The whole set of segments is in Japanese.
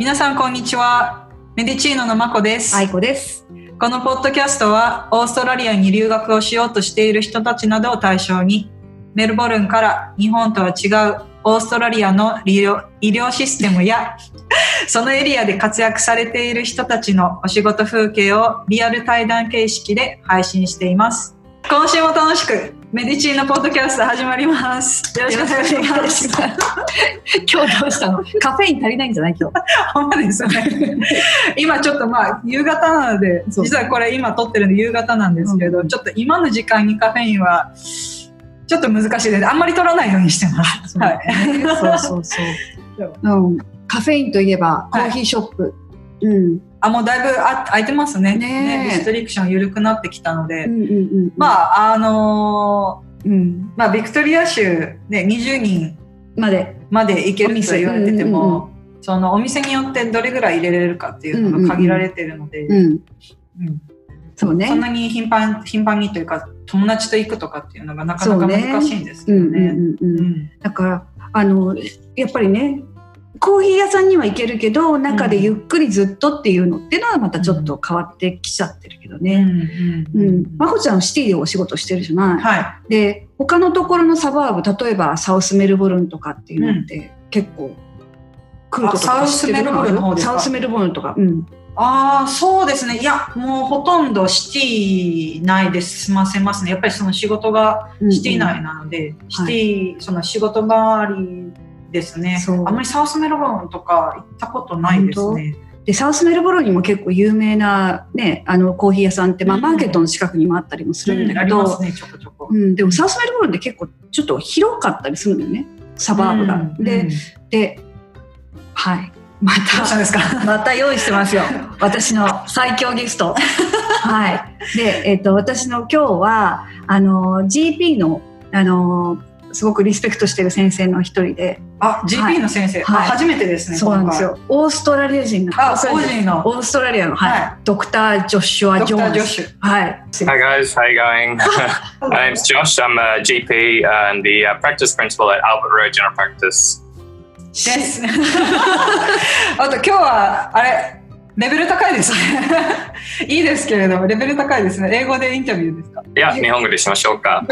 皆さんこんにちは。メディチーノのまこです。愛子です。このポッドキャストはオーストラリアに留学をしようとしている人たちなどを対象にメルボルンから日本とは違うオーストラリアの医療医療システムや そのエリアで活躍されている人たちのお仕事風景をリアル対談形式で配信しています。今週も楽しくメディチーノポッドキャスト始まります。よろしくお願いします。今日どうしたの？カフェイン足りないんじゃない今日。ほんまですね。今ちょっとまあ夕方なので、実はこれ今撮ってるんで夕方なんですけど、うんちょっと今の時間にカフェインはちょっと難しいです。あんまり取らないようにしてます。はい。そうそうそう。うん。カフェインといえばコーヒーショップ。うん。あ、もうだいぶあ空いてますね。ねえリストリクション緩くなってきたので。うんうんうん。まあ、あのあ、うん。ーまあ、ビクトリア州ね、20人まで。まで行けると言われててうんうんも、そのお店によってどれぐらい入れれるかっていうのが限られてるので、うん。うんそうねそん。なに頻繁頻繁にというか友達と行くとかっていうのがなかなか難しいんですけうんうんどね。うんうん。うんだから、あの、やっぱりね、コーヒー屋さんには行けるけど、中でゆっくりずっとっていうのっていうのはまたちょっと変わってきちゃってるけどね。うんうん。まこちゃんシティでお仕事してるじゃない。はで他のところのサバーブ例えばサウスメルボルンとかっていうのって結構来ることとか知ってるあサウスメルボルンの方ですか？サウスメルボルンとか、うん、い。ああそうですね。いやもうほとんどシティ内で済ませますね。やっぱりその仕事がシティ内なので、シティ、その仕事周りですねそう。あんまりサウスメルボルンとか行ったことないですね。でサウスメルボルンにも結構有名な、ね、あのコーヒー屋さんって、まあ、うんマーケットの近くにもあったりもするんだあけど、りますねちょこちょこ。うん、でもサウスメルボルンって結構ちょっと広かったりするのよねサバーブが。うんで,、うんではいまどうしたですか？また用意してますよ。私の最強ゲスト。はい。で、えっ、と、私の今日は、あの、GP の、あの、すごくリスペクトしてる先生の一人で、あ GP の先生、はいあ初めてですね。そうなんですよ。オーストラリア人の。あオーストラリア個人のオーストラリアの、はい、はドクター・ジョシュア・ジョーンズ。ージョッシュ。はい。Hi guys, how you going? My name's Josh. I'm a GP and the uh, practice principal at Albert Road General Practice. です。あと今日はあれレベル高いですね。いいですけれどもレベル高いですね。英語でインタビューですか？いや、日本語でしましょうか。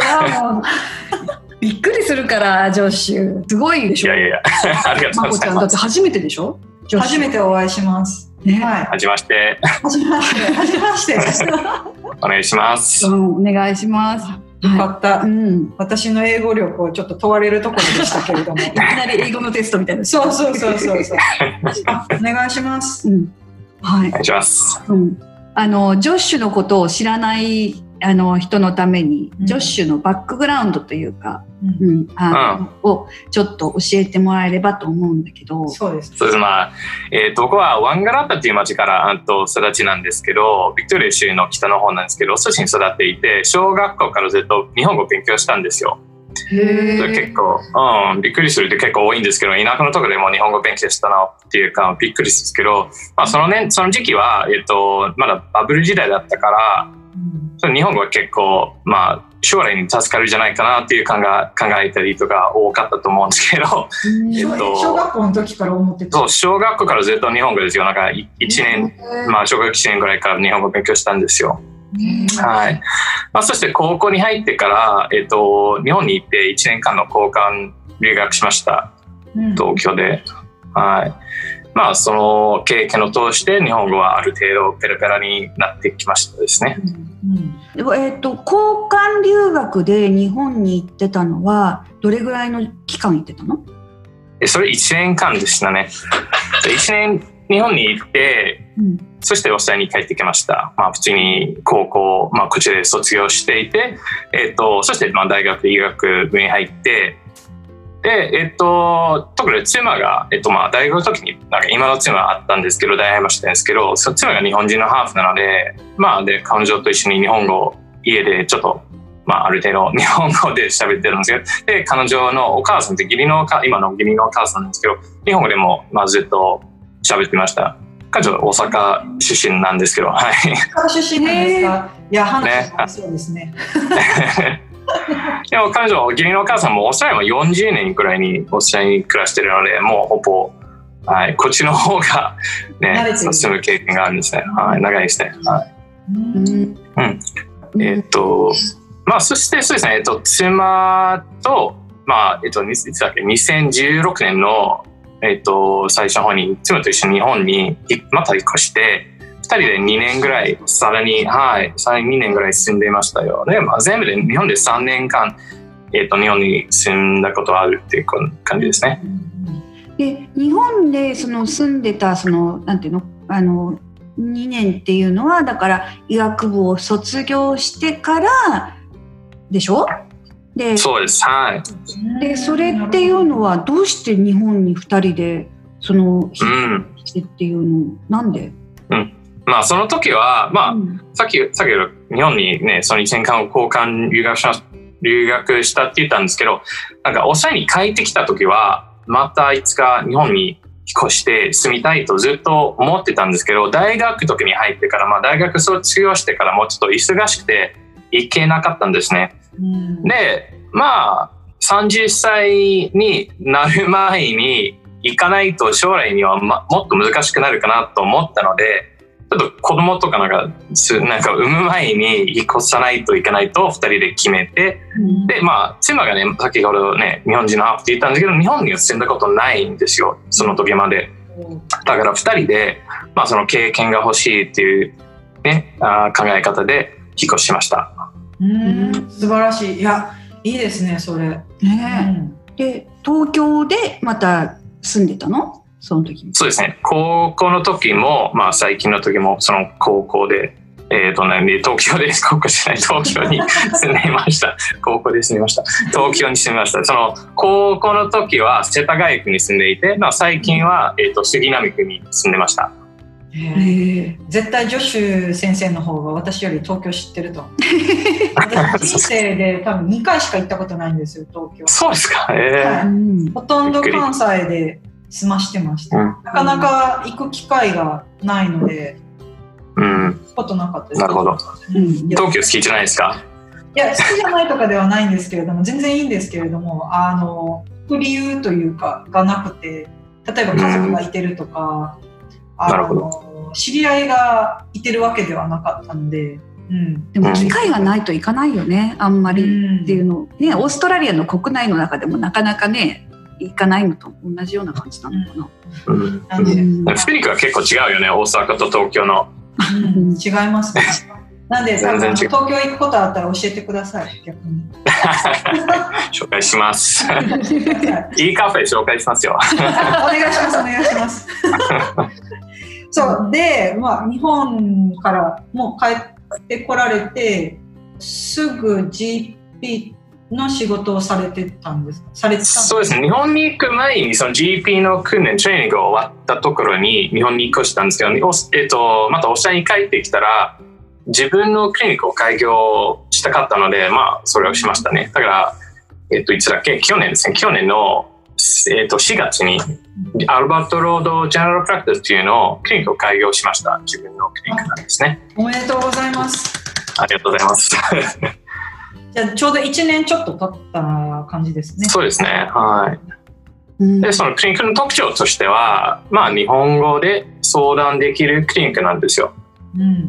びっくりするから、ジョッシュ。すごいでしょ。いやいやいや、ありがとうごまこちゃん、だってざいます。初めてでしょ？初めてお会いします。ね。はい。はじめまして、はじめまして。はじめまして。お願いします。うん、お願いします。よかった。うん。私の英語力をちょっと問われるところでしたけれども。いきなり英語のテストみたいな。そうそうそうそうそう。あお願いします。うん。はいお。願いします。うん。あの、ジョッシュのことを知らない、あの、人のために、うんジョッシュのバックグラウンドというか、うんうん、あの、をちょっと教えてもらえればと思うんだけど。そうです。そうです。まあ、えーと、僕はワンガラッタという町からあと育ちなんですけど、ビクトリア州の北の方なんですけど、そっちに育っていて、小学校からずっと日本語を勉強したんですよ。へ結構、うん、びっくりするって結構多いんですけど、田舎のところでも日本語勉強したなっていうか、びっくりするんですけど、まあ、その年、その時期は、えっと、まだバブル時代だったから、その日本語は結構、まあ、将来に助かるんじゃないかなっていう考え考えたりとか多かったと思うんですけど、えっと小学校の時から思ってた。そう、小学校からずっと日本語ですよ。なんか1年、まあ、小学1年ぐらいから日本語勉強したんですよ。はい。まあ、そして高校に入ってから、えっと、日本に行って1年間の交換留学しました。うん東京で。はい。まあ、その経験を通して日本語はある程度ペラペラになってきましたですね。うんでもえっ、と、交換留学で日本に行ってたのは、どれぐらいの期間行ってたの？でそれ1年間でしたね。で1年日本に行って、うん。そしてオーストラリアに帰ってきました。まあ、普通に高校、まあ、こちらで卒業していて、えっ、と、そして、まあ、大学、医学部に入って、で、えっ、と、特に妻が、えっ、と、まあ、大学の時に、なんか今の妻があったんですけど、大学もしたんですけど、その妻が日本人のハーフなので、まあ、で、彼女と一緒に日本語を家でちょっと、まあ、ある程度日本語で喋ってるんですけど、で、彼女のお母さんって義理のお母、今の義理のお母さんなんですけど、日本語でも、まあ、ずっと喋ってました。彼女大阪出身なんですけど、はい。大阪出身なんですか？いや、そうですね。でも彼女、義理のお母さんもオーストラリアも40年くらいにオーストラリアに暮らしてるので、もうほぼ、はい、こっちの方が、ね進む経験があるんですね。はい、長いですね。はいうんえっと、まあ、そしてそうですね、えっと、妻と、まあ、えっと、いつだっけ、2016年の、えっと、最初の方に、妻と一緒に日本にまた引っ越して、二人で2年ぐらい、さらに、はい、さらに2年ぐらい住んでいましたよ。で、まあ、全部で日本で3年間、えっと、日本に住んだことあるっていう感じですね。で日本でその住んでたそのなんていうの？あの2年っていうのはだから医学部を卒業してからでしょ？でそうです。はい。でそれっていうのはどうして日本に2人でそのうん。してっていうのなんで、まあ、その時は、まあ、うんさっき、さっき日本にね、その1年間を交換留学しま留学したって言ったんですけど、なんか、オーストラリアに帰ってきた時は、またいつか日本に引っ越して住みたいとずっと思ってたんですけど、大学時に入ってから、まあ、大学卒業してからもうちょっと忙しくて行けなかったんですね。うんで、まあ、30歳になる前に行かないと将来には、ま、もっと難しくなるかなと思ったので、ちょっと子供とかなんか、すなんか産む前に引っ越さないといけないと二人で決めて、で、まあ、妻がね、先ほどね、日本人のハーフって言ったんですけど、日本には住んだことないんですよ、その時まで。だから二人で、まあ、その経験が欲しいっていう、ね、あー考え方で引っ越しました。うん素晴らしいいやいいですねそれ、うねんで東京でまた住んでたの？その時に。そうですね。高校の時も、まあ最近の時も、その高校で、えっ、とね、で東京で、高校じゃない、東京に 住んでいました。高校で住みました。東京に住みました。その高校の時は世田谷区に住んでいて、まあ最近は、えっ、と、杉並区に住んでました。絶対ジョシュ先生の方が私より東京知ってると思う。私人生で多分2回しか行ったことないんですよ東京。そうですか。え。はうん。ほとんど関西で済ましてました、うん。なかなか行く機会がないのでーうん。行くことなかったです。なるほど。うん。いや東京好きじゃないですか？いや好きじゃないとかではないんですけれども全然いいんですけれどもあの理由というかがなくて例えば家族がいてるとか、あなるほの知り合いがいてるわけではなかったので、うん、でも機会がないといかないよねあんまりっていうのねオーストラリアの国内の中でもなかなかね行かないのと同じような感じなのかな。うん。なんで、うんフィニックは結構違うよね、大阪と東京の。うん違いますね。なんで、東京行くことあったら教えてください、逆に。紹介します。はいいいカフェ紹介しますよ。お願いします、お願いします。そう、で、まあ、日本からもう帰ってこられて、すぐ GP の仕事をされてたんですされてたそうですね。日本に行く前に、その GP の訓練、トレーニングが終わったところに日本に越したんですけど、えっと、またオーストラリアに帰ってきたら、自分のクリニックを開業したかったので、まあ、それをしましたね。だから、えっと、いつだっけ？去年ですね。去年の、えっと、4月に、アルバートロードジェネラルプラクティスというのをクリニックを開業しました。自分のクリニックなんですね。おめでとうございます。ありがとうございます。じゃあ、ちょうど1年ちょっと経った感じですね。そうですね。はい。うんで、そのクリニックの特徴としては、まあ、日本語で相談できるクリニックなんですよ。うん。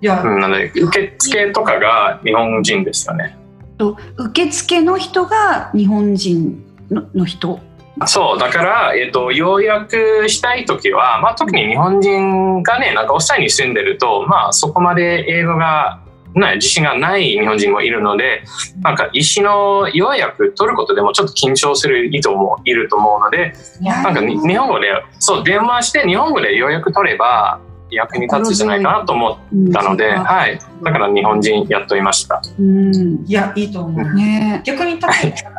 いや、うん、なので、受付とかが日本人ですよね。と受付の人が日本人のの人？そう、だから、えっ、と、要約したいときは、まあ、特に日本人がね、なんかオーストラリアに住んでると、まあ、そこまで英語が、ね、自信がない日本人もいるので、なんか医師の要約取ることでもちょっと緊張する人もいると思うので、なんかに日本語で、そう、電話して日本語で要約取れば役に立つんじゃないかなと思ったので、うんはい。だから日本人雇いました。うんいや、いいと思う。ね逆に多分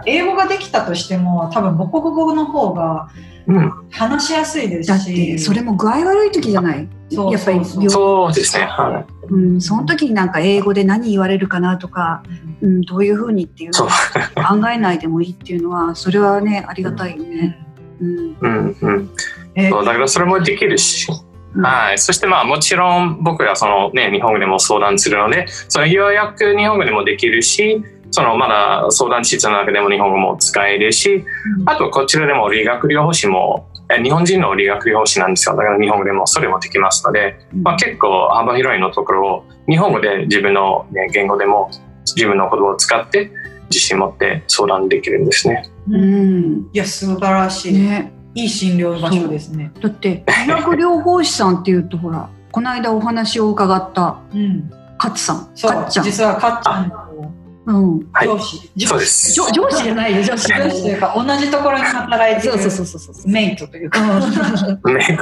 英語ができたとしても多分母国語の方がうん。話しやすいですだっしてそれも具合悪い時じゃない？そうやっぱりそうそう病そうですね。はうん、その時になんか英語で何言われるかなとか、うん、どういうふうにっていうのを考えないでもいいっていうのはそれはねありがたいよね。うんい。うんうん。えそうだからそれもできるし、うんはい。そしてまあもちろん僕がそのね、日本語でも相談するので、その要約日本語でもできるし、そのまだ相談室の中でも日本語も使えるし、あとこちらでも理学療法士もえ日本人の理学療法士なんですよ。だから日本語でもそれもできますので、まあ、結構幅広いのところを日本語で自分の、ね、言語でも自分の言葉を使って自信持って相談できるんですね。うん。いや素晴らしい、ね、いい診療場所ですね。だって理学療法士さんっていうとほら この間お話を伺ったうん、勝さん。そう。かっちゃん、実はかっちゃんのうん、はい上司、上司そうです。上上司じゃないよ上司上司というか同じところに働いてるそうそうそうそうそう。メイトというか、ね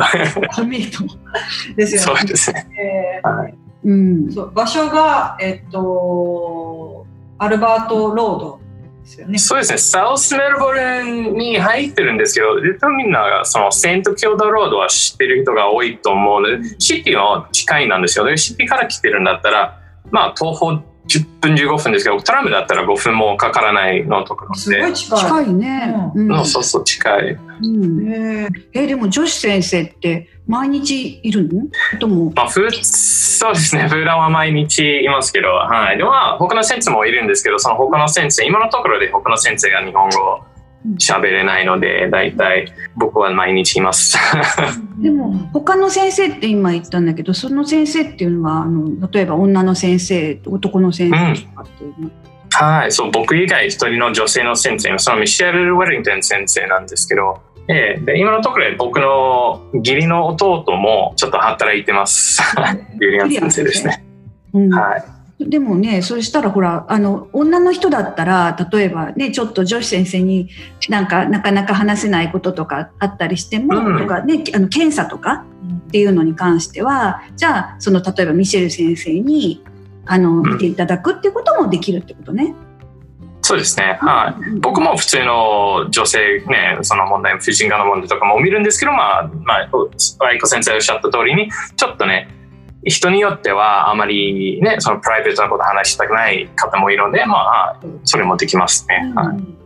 メイト。ですよね。そうですね。えはい。うん。ーそう場所がえっとアルバートロードですよね。そうですね。サウスメルボルンに入ってるんですけど、絶対みんながそのセントキョードロードは知ってる人が多いと思うので、シティは近いなんですよ。ねシティから来てるんだったら、まあ、東方10分15分ですけど、トラムだったら5分もかからないのところすごいで。近い。近いね、うんのそうそう近い。うんへーえでも女子先生って毎日いるの？ともまあ、ふそうですね。普段は毎日いますけど、はい。でも、まあ、他の先生もいるんですけど、その他の先生、今のところで他の先生が日本語喋れないので、大体僕は毎日います。でも他の先生って今言ったんだけどその先生っていうのはあの例えば女の先生男の先生とかっていうの、はい、そう、僕以外一人の女性の先生、そのミシェル・ウェリントン先生なんですけど、ええ。で今のところで僕の義理の弟もちょっと働いてます。ユリアン先生ですね。うん。はい。でもねそしたらほらあの女の人だったら例えばねちょっと女子先生になんかなかなか話せないこととかあったりしても、うんとかねあの検査とかっていうのに関してはじゃあその例えばミシェル先生にあのん見ていただくっていうこともできるってことね。そうですね。はい。うん僕も普通の女性ね、その問題、婦人科の問題とかも見るんですけど、まあ、まあ、愛子先生おっしゃった通りに、ちょっとね、人によってはあまりね、そのプライベートなこと話したくない方もいるので、まあ、それもできますね。はい。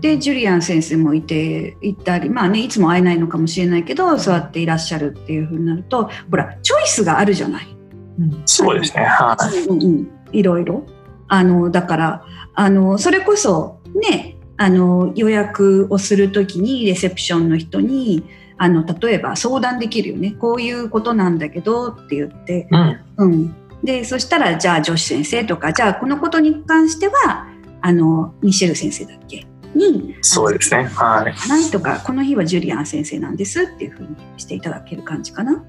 でジュリアン先生もいていたりまあねいつも会えないのかもしれないけどそうやっていらっしゃるっていうふうになるとほらチョイスがあるじゃない。うんそうですね。はい。うんうん、いろいろあのだからあのそれこそねあの予約をするときにレセプションの人にあの例えば相談できるよねこういうことなんだけどって言って、うん。うん、でそしたらじゃあ女子先生とかじゃあこのことに関してはあのミシェル先生だっけ？にそうですね。はい。とかこの日はジュリアン先生なんですっていうふうにしていただける感じかな。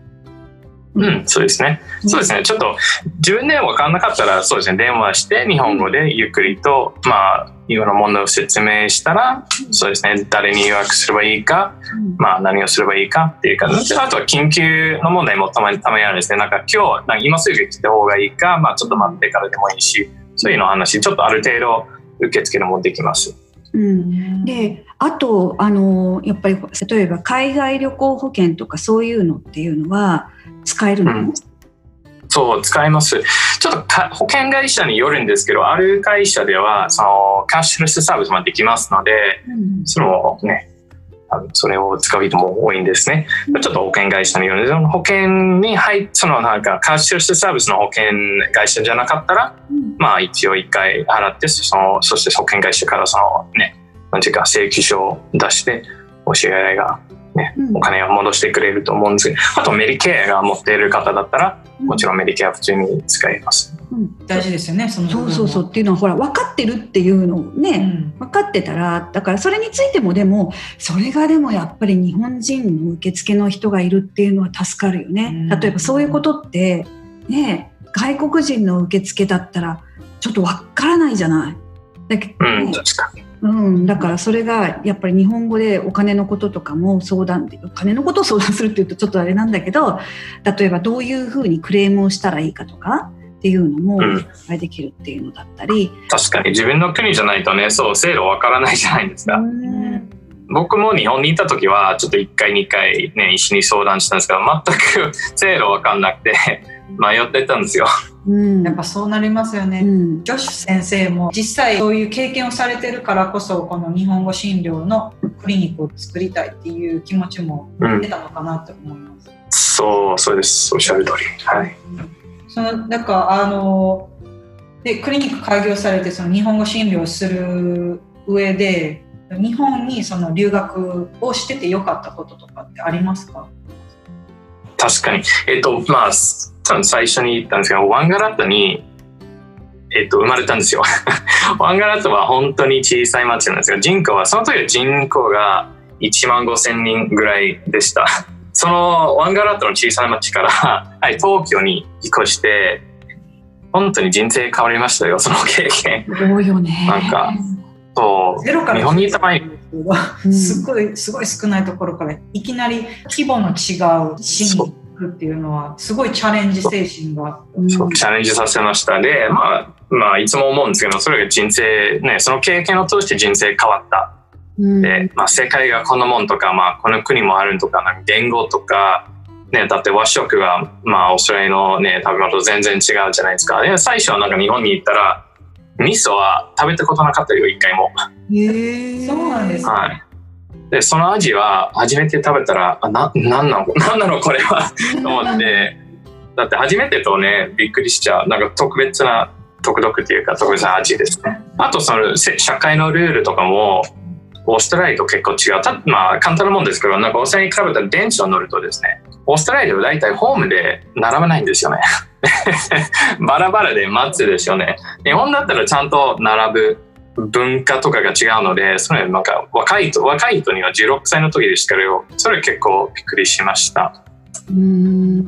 うん、そうですね。そうですね。ちょっと自分で分からなかったら、そうですね。電話して日本語でゆっくりと、まあ、いろんな問題を説明したら、そうですね。誰に予約すればいいか、うんまあ、何をすればいいかっていうか、あとは緊急の問題もたまにたまにあるんですね。なんか今日、なんか今すぐ来た方がいいか、まあ、ちょっと待ってからでもいいし、そういうの話、ちょっとある程度受付もできます。うん。であとあのやっぱり例えば海外旅行保険とかそういうのっていうのは使えるの、うん。そう、使います。ちょっとか保険会社によるんですけど、ある会社では、その、キャッシュレスサービスもできますので、うん。そのね、あのそれを使う人も多いんですね。ちょっと保険会社によるんです保険に入っそのなんか、キャッシュサービスの保険会社じゃなかったら、うんまあ一応一回払って、その、そして保険会社からそのね、なんていうか請求書を出して、お支払いがね、うんお金を戻してくれると思うんですけど、あとメディケアが持っている方だったら、もちろんメディケアは普通に使えます。うん大事ですよね、そのそうそうそうっていうのはほら分かってるっていうのをうね、ん分かってたらだからそれについてもでもそれがでもやっぱり日本人の受付の人がいるっていうのは助かるよね。うん例えばそういうことってね外国人の受付だったらちょっと分からないじゃない。だけどうん、ね確かに。うん、だからそれがやっぱり日本語でお金のこととかも相談お金のことを相談するっていうとちょっとあれなんだけど例えばどういうふうにクレームをしたらいいかとかっていうのもうんあれできるっていうのだったり、確かに自分の国じゃないとね、そう、制度わからないじゃないですか。うん僕も日本にいた時はちょっと1回2回ね医師に相談したんですけど全く制度分かんなくて迷ってたんですよ。うんやっぱそうなりますよね。うん女子先生も実際そういう経験をされてるからこそこの日本語診療のクリニックを作りたいっていう気持ちも出たのかなと思います。そうそうですおっしゃる通り。はい。そのなんかあのでクリニック開業されてその日本語診療する上で日本にその留学をしててよかったこととかってありますか？確かに。えっ、と、まあ、最初に言ったんですけど、ワンガラットに、えっ、と、生まれたんですよ。ワンガラットは本当に小さい町なんですが、人口は、その時は人口が1万5千人ぐらいでした。そのワンガラットの小さい町から、はい、東京に引っ越して、本当に人生変わりましたよ、その経験。多いよね。なんか、そう、ゼロから日本にいた場合、すごい、すごい少ないところから、いきなり規模の違うシーンに行くっていうのは、すごいチャレンジ精神が。チャレンジさせました。で、まあ、まあ、いつも思うんですけど、それが人生、ね、その経験を通して人生変わった。で、まあ、世界がこのもんとか、まあ、この国もあるとか、なんか言語とか、ね、だって和食が、まあ、オーストラリアのね、食べ物と全然違うじゃないですか。最初はなんか日本に行ったら、味噌は食べたことなかったよ、一回も。へえ、そうなんですか。はい。で、その味は初めて食べたら、あ、な、なんなの なんなのこれは？と思って、だって初めてとね、びっくりしちゃう。なんか特別な、独特っていうか特別な味ですね。あとその社会のルールとかも、オーストラリアと結構違う。たまあ簡単なもんですけど、なんかオーストラリアに比べたら電車を乗るとですね、オーストラリアは大体ホームで並ばないんですよね。バラバラで待つですよね。日本だったらちゃんと並ぶ文化とかが違うので、それなんか若い人、若い人には16歳の時でしたけど、それ結構びっくりしました。うん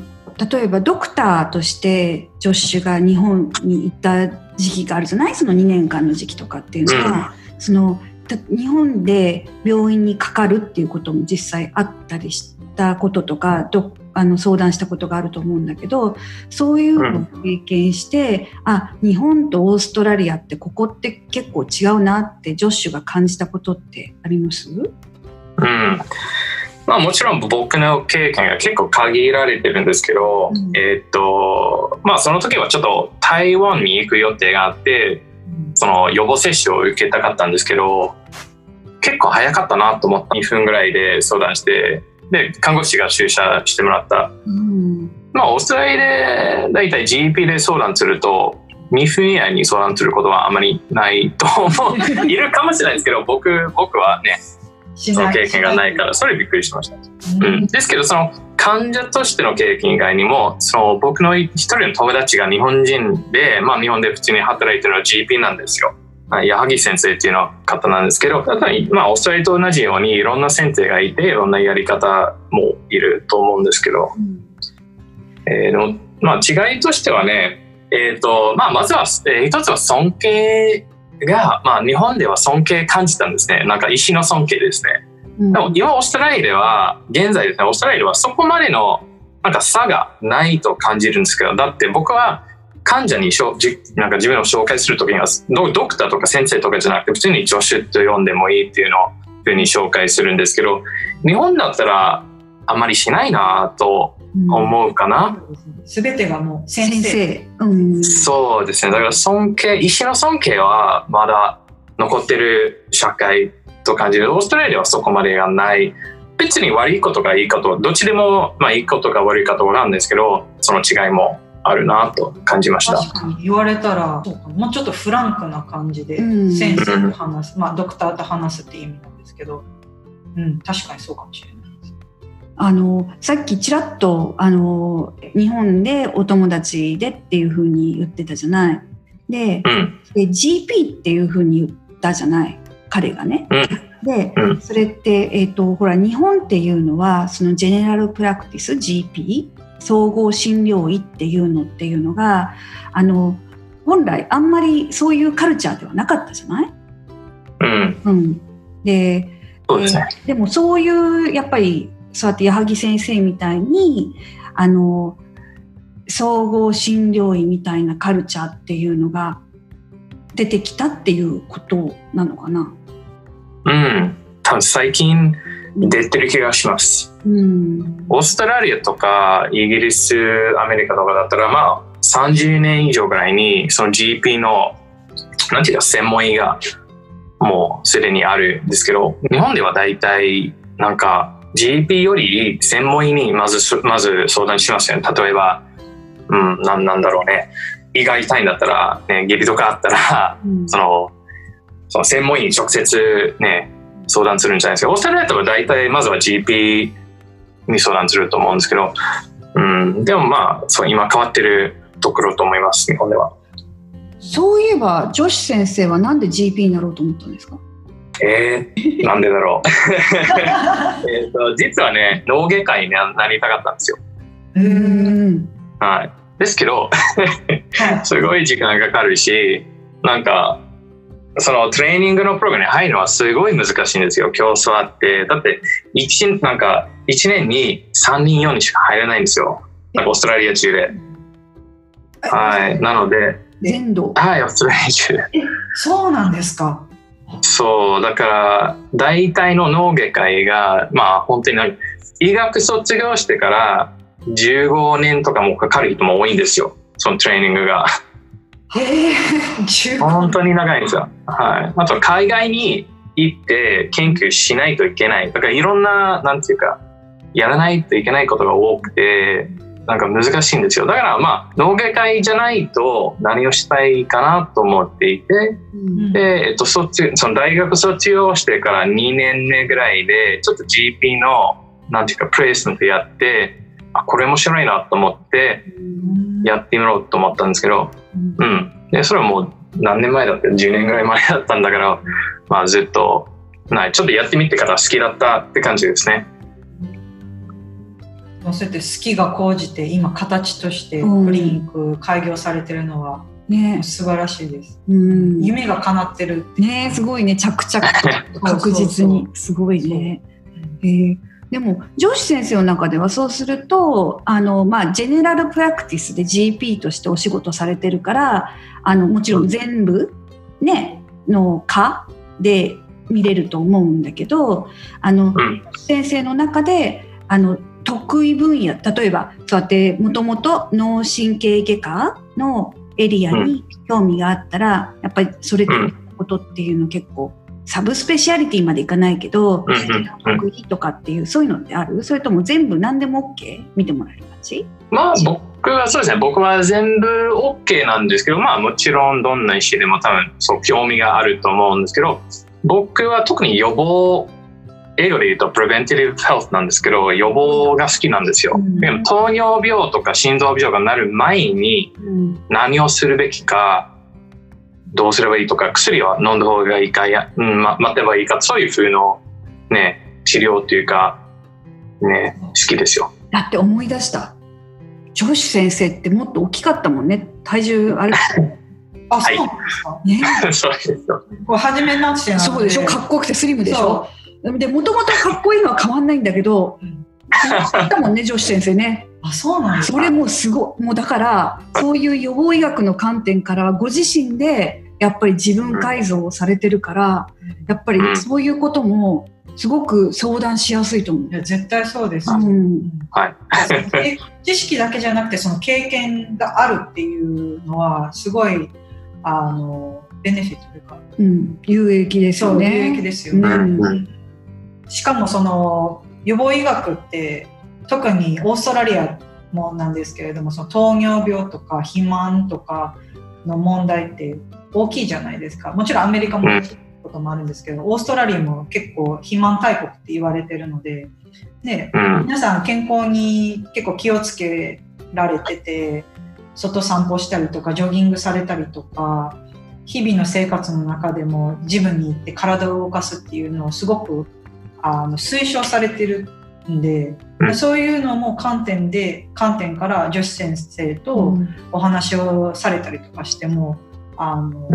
例えばドクターとしてジョッシュが日本に行った時期があるじゃない？その2年間の時期とかっていうのは、うん、その日本で病院にかかるっていうことも実際あったりしたこととかどあの相談したことがあると思うんだけどそういうのを経験して、うん、あ日本とオーストラリアってここって結構違うなってジョッシュが感じたことってあります？うん。まあ、もちろん僕の経験が結構限られてるんですけど、うん、えっとまあその時はちょっと台湾に行く予定があってその予防接種を受けたかったんですけど結構早かったなと思って2分ぐらいで相談してで看護師が注射してもらった、うん、まあオーストラリアでだいたい GP で相談すると2分以内に相談することはあまりないと思う。いるかもしれないですけど僕僕はねその経験がないからそれびっくりしました、うん、ですけどその患者としての経験以外にもその僕の一人の友達が日本人で、まあ、日本で普通に働いてるのは GP なんですよ。矢作先生っていうの方なんですけど、ただ、まあ、オーストラリアと同じようにいろんな先生がいて、いろんなやり方もいると思うんですけど、うん、えー、でも、まあ、違いとしてはね、えーとまあ、まずは、えー、一つは尊敬が、まあ、日本では尊敬感じたんですね。なんか医師の尊敬ですね。うん、でも今オーストラリアでは、現在ですね、オーストラリアではそこまでのなんか差がないと感じるんですけど、だって僕は患者にしょじなんか自分を紹介するときにはドドクターとか先生とかじゃなくて普通に助手と呼んでもいいっていうのをふうに紹介するんですけど日本だったらあまりしないなと思うかな？す、べ、てがもう先生、うん、そうですね。だから尊敬医師の尊敬はまだ残ってる社会と感じる。オーストラリアはそこまでがない。別に悪いことがいいことどっちでもまあいいことが悪いことなんですけどその違いもあるなと感じました。確かに言われたらもうちょっとフランクな感じで先生と話す、まあドクターと話すって意味なんですけど、うん、確かにそうかもしれないあのさっきちらっとあの日本でお友達でっていうふうに言ってたじゃない。でうん、で GP っていうふうに言ったじゃない。彼がね。うん、で、うん、それって、えーとほら日本っていうのはそのジェネラルプラクティス GP 総合診療医っていうのっていうのがあの本来あんまりそういうカルチャーではなかったじゃない、うん。うん、ででもそういうやっぱりそうやって矢作先生みたいにあの総合診療医みたいなカルチャーっていうのが出てきたっていうことなのかな？うん。多分最近出てる気がします。うん、オーストラリアとかイギリス、アメリカとかだったら、まあ、30年以上ぐらいにその GP のなんていうか専門医がもうすでにあるんですけど日本では大体なんか GP より専門医にまずまず相談しますよね例えば、うん、なんなんだろうね胃が痛いんだったら、ね、下痢とかあったら、うん、そのその専門医に直接ね相談するんじゃないですか。オーストラリアとは大体まずは GP に相談すると思うんですけど、うん、でもまあそう今変わってるところと思います日本では。そういえば女子先生はなんで GP になろうと思ったんですか？えー、なんでだろう。えと実はね脳外科医になりたかったんですよ。うん。はい、ですけど すごい時間がかかるしなんかそのトレーニングのプログラムに入るのはすごい難しいんですよ。競争あって。だって1なんか1年に3人4人しか入れないんですよ。なんかオーストラリア中で。はい。なので全土？はいオーストラリア中で。そうなんですか？そうだから大体の脳外科医がまあ本当に医学卒業してから15年とかもかかる人も多いんですよそのトレーニングが。へえ本当に長いんですよ。はい。あと海外に行って研究しないといけない。だからいろんな、なんていうか、やらないといけないことが多くて、なんか難しいんですよ。だからまあ、脳外科医じゃないと何をしたいかなと思っていて、うん、で、えっと、卒その大学卒業してから2年目ぐらいで、ちょっと GP の、なんていうか、プレイスメントやって、あ、これ面白いなと思って、やってみろと思ったんですけど、うん。で、それはもう何年前だって、10年ぐらい前だったんだから、まあずっと、ない、ちょっとやってみてから好きだったって感じですね。そうやって好きが高じて今形としてクリニック開業されてるのは、ね、素晴らしいです。うん、夢が叶ってるねすごいね。着々と。確実に。すごいね。えー。でも上司先生の中ではそうするとあの、まあ、ジェネラルプラクティスで GP としてお仕事されてるからあのもちろん全部、ね、の科で見れると思うんだけどあの、うん、先生の中であの得意分野例えばそうやってもともと脳神経外科のエリアに興味があったら、やっぱりそれってことっていうの結構サブスペシャリティまでいかないけど、得意とかっていうそういうのってある？それとも全部何でも OK 見てもらえる感じ？まあ僕はそうですね。僕は全部 OK なんですけどまあもちろんどんな石でも多分そう興味があると思うんですけど僕は特に予防英語で言うと preventative health なんですけど予防が好きなんですよ、うん、でも糖尿病とか心臓病がなる前に何をするべきかどうすればいいとか薬は飲んだ方がいいかや、うんま、待てばいいかそういうふうの、ね、治療っていうか、ね、好きですよ。だって思い出した女子先生ってもっと大きかったもんね体重あれ あ、そうなんですか。ね、そうですよ。こう初めなってそうでしょ？かっこよくてスリムでしょ？で、もともとかっこいいのは変わんないんだけど。だもんね、女子先生ね。あ、そうなんですか。それもすごい、もうだから、そういう予防医学の観点から、ご自身で。やっぱり自分改造をされてるから、やっぱりそういうこともすごく相談しやすいと思う。いや絶対そうです、うん、はい。知識だけじゃなくてその経験があるっていうのはすごいあのベネフィットというか、うん、有益ですよね。有益ですよね。うん、しかもその予防医学って特にオーストラリアもなんですけれどもその糖尿病とか肥満とかの問題って大きいじゃないですか。もちろんアメリカも大きいこともあるんですけど、オーストラリアも結構肥満大国って言われてるので、ね、皆さん健康に結構気をつけられてて外散歩したりとかジョギングされたりとか日々の生活の中でもジムに行って体を動かすっていうのをすごくあの推奨されてるんで、そういうのも観点で観点から女子先生とお話をされたりとかしても、あの、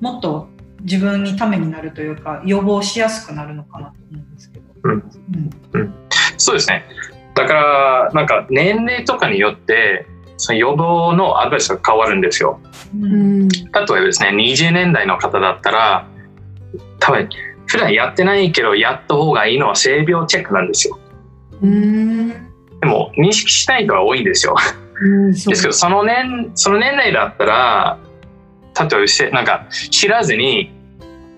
もっと自分にためになるというか予防しやすくなるのかなと思うんですけど。うん。うん、そうですね。だからなんか年齢とかによってその予防のアドバイスが変わるんですよ。うん、例えばですね20年代の方だったら多分普段やってないけどやった方がいいのは性病チェックなんですよ。うんでも認識しない人は多いんですよ。ですけどその年その年代だったら例えばなんか知らずに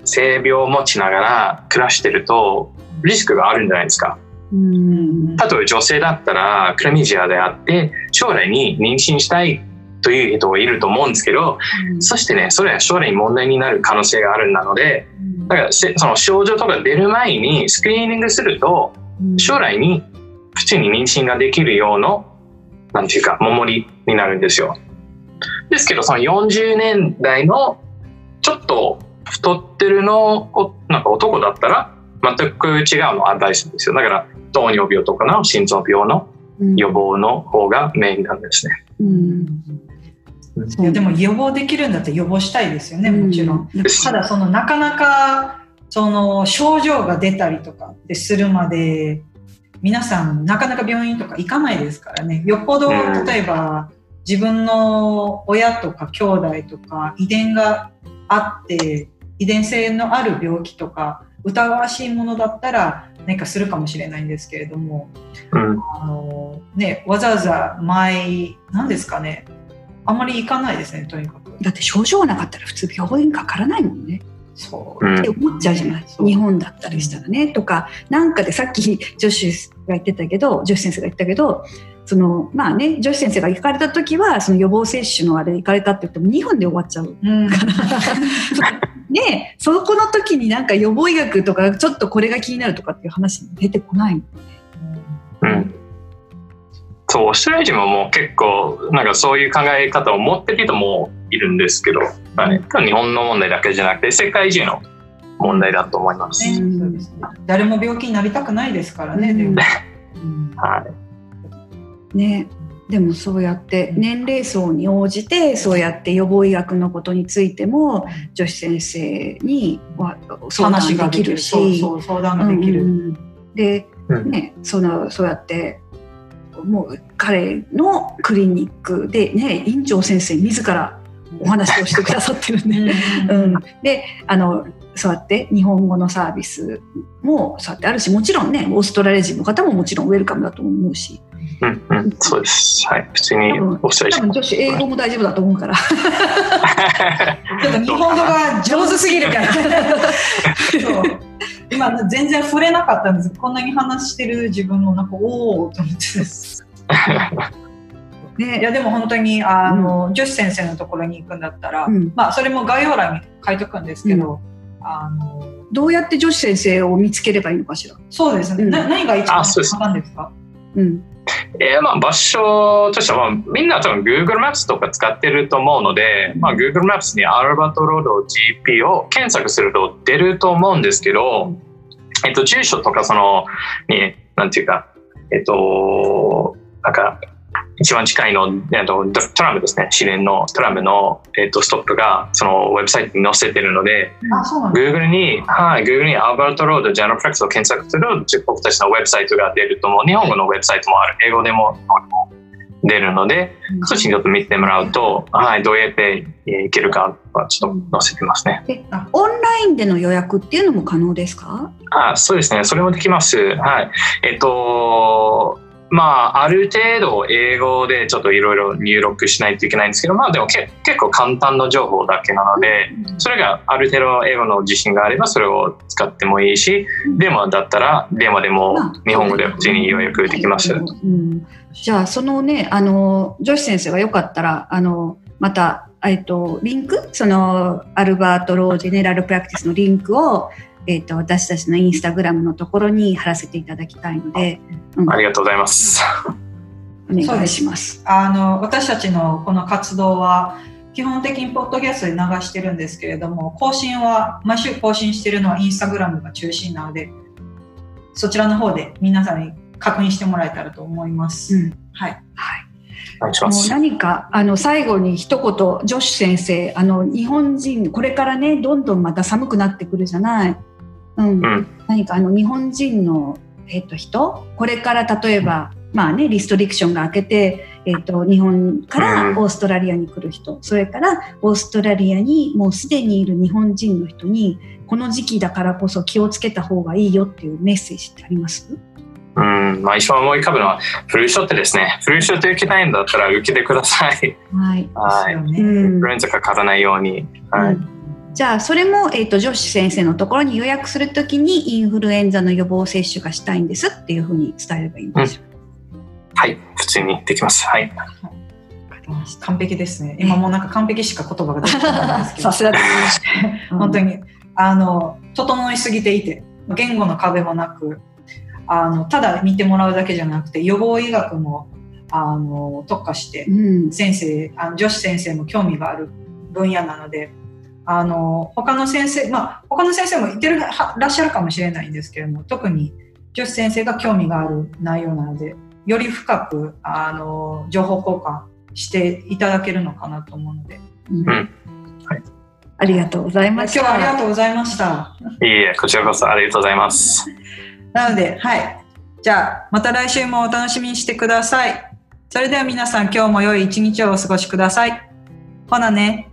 性病を持ちながら暮らしてるとリスクがあるんじゃないですか。例えば女性だったらクラミジアであって将来に妊娠したいという人がいると思うんですけど、そしてねそれは将来に問題になる可能性があるなので、だからせその症状とか出る前にスクリーニングすると将来に普通に妊娠ができるようななんていうか守りになるんですよ。ですけどその40年代のちょっと太ってるのおなんか男だったら全く違うのアドバイスですよ。だから糖尿病とかの心臓病の予防の方がメインなんですね、うんいやでも予防できるんだって予防したいですよねもちろん、ただそのなかなかその症状が出たりとかってするまで皆さんなかなか病院とか行かないですからね。よっぽど例えば自分の親とか兄弟とか遺伝があって遺伝性のある病気とか疑わしいものだったら何かするかもしれないんですけれども、うん。あのね、わざわざ前何ですかねあんまり行かないですねとにかく。だって症状がなかったら普通病院かからないもんね。そう。うんって思っちゃうじゃない、そう。日本だったりしたらねとかなんかでさっき女子が言ってたけど女子先生が言ったけどそのまあね女子先生が行かれた時はその予防接種のあれ行かれたって言っても2分で終わっちゃううん。ねそこの時になんか予防医学とかちょっとこれが気になるとかっていう話出てこないうんそうオーストラリア人ももう結構なんかそういう考え方を持ってる人もいるんですけど、まあね、多分日本の問題だけじゃなくて世界中の問題だと思います。ねそうですね。誰も病気になりたくないですからね、うん。でも。はい。ね。でもそうやって年齢層に応じてそうやって予防医学のことについても女子先生には相談話ができる。しそうそう相談ができる、で、うん。ね、そのそうやってもう彼のクリニックで、ね、院長先生自らお話をしてくださってるんで、うん、であのそうやって日本語のサービスもそうやってあるしもちろんねオーストラリア人の方ももちろんウェルカムだと思うし。うんうん、そうです。はい、普通に多分オーストラリア多分女子英語も大丈夫だと思うから。ちょっと日本語が上手すぎるから。そう今全然触れなかったんです。こんなに話してる自分もなんかおおと思って。いねやでも本当にあの、女子先生のところに行くんだったら、うん。まあそれも概要欄に書いとくんですけど、あのどうやって女子先生を見つければいいのかしら、そうですね、うん。な何が一番あそうです。簡単ですか？うんえーまあ場所としては、まあ、みんな多分 Google Maps とか使ってると思うので、まあ、Google Maps にアルバトロード GP を検索すると出ると思うんですけど、えっと、住所とかそのになんていうかえっとなんか一番近いの、えっと、トラムですね試練のトラムの、えっと、ストップがそのウェブサイトに載せてるので、Google に、はい、Google にアルバートロード、ジャノフレックスを検索すると、僕たちのウェブサイトが出ると思う。日本語のウェブサイトもある。英語でも出るので、そっちにちょっと見てもらうと、はい、どうやってえーいけるかはちょっと載せてますね。でオンラインでの予約っていうのも可能ですか？あそうですね、それもできます。はい。えっと、まあ、ある程度英語でちょっといろいろ入力しないといけないんですけど、まあでもけ結構簡単な情報だけなので、それがある程度英語の自信があればそれを使ってもいいし、電話だったら電話でもまあ日本語で普通に予約できます。うん、じゃあそのねあの女子先生がよかったらあのまた、えっと、リンク？その Albert Road General Practice のリンクを、えっと、私たちのインスタグラムのところに貼らせていただきたいので、うん、ありがとうございます。お願いします。あの私たちのこの活動は基本的にポッドキャストで流してるんですけれども更新は毎週更新してるのはインスタグラムが中心なのでそちらの方で皆さんに確認してもらえたらと思います。うんはい、はいお願いしもう。何かあの最後に一言女子先生あの日本人これからねどんどんまた寒くなってくるじゃない、うん。うん。何かあの日本人の、えっと人？これから例えば、まあね、リストリクションが明けて、えっと日本からうん。オーストラリアに来る人、それからオーストラリアにもうすでにいる日本人の人にこの時期だからこそ気をつけた方がいいよっていうメッセージってあります？うん、まあ一番思い浮かぶのはフルーショットですね。フルーショット受けたいんだったら受けてください。はい、はい。イフルエンザかからないように。はい。うんじゃあそれも、えー、と女子先生のところに予約するときにインフルエンザの予防接種がしたいんですっていうふうに伝えればいいんですよ。はい。普通にできます。はい。完璧ですね。今もうなんか完璧しか言葉が出てこないんですけど さすがですね。本当にあの整いすぎていて言語の壁もなくあのただ見てもらうだけじゃなくて予防医学もあの特化してうん先生あの女子先生も興味がある分野なのであの他の先生まあ他の先生もいてるはらっしゃるかもしれないんですけれども特に女子先生が興味がある内容なのでより深くあの情報交換していただけるのかなと思うのでうんはいありがとうござい今ました。日はありがとうございました。いいえ、こちらこそありがとうございます。なので、はい。じゃあ、また来週もお楽しみにしてください。それでは皆さん、今日も良い一日をお過ごしください。ほなね。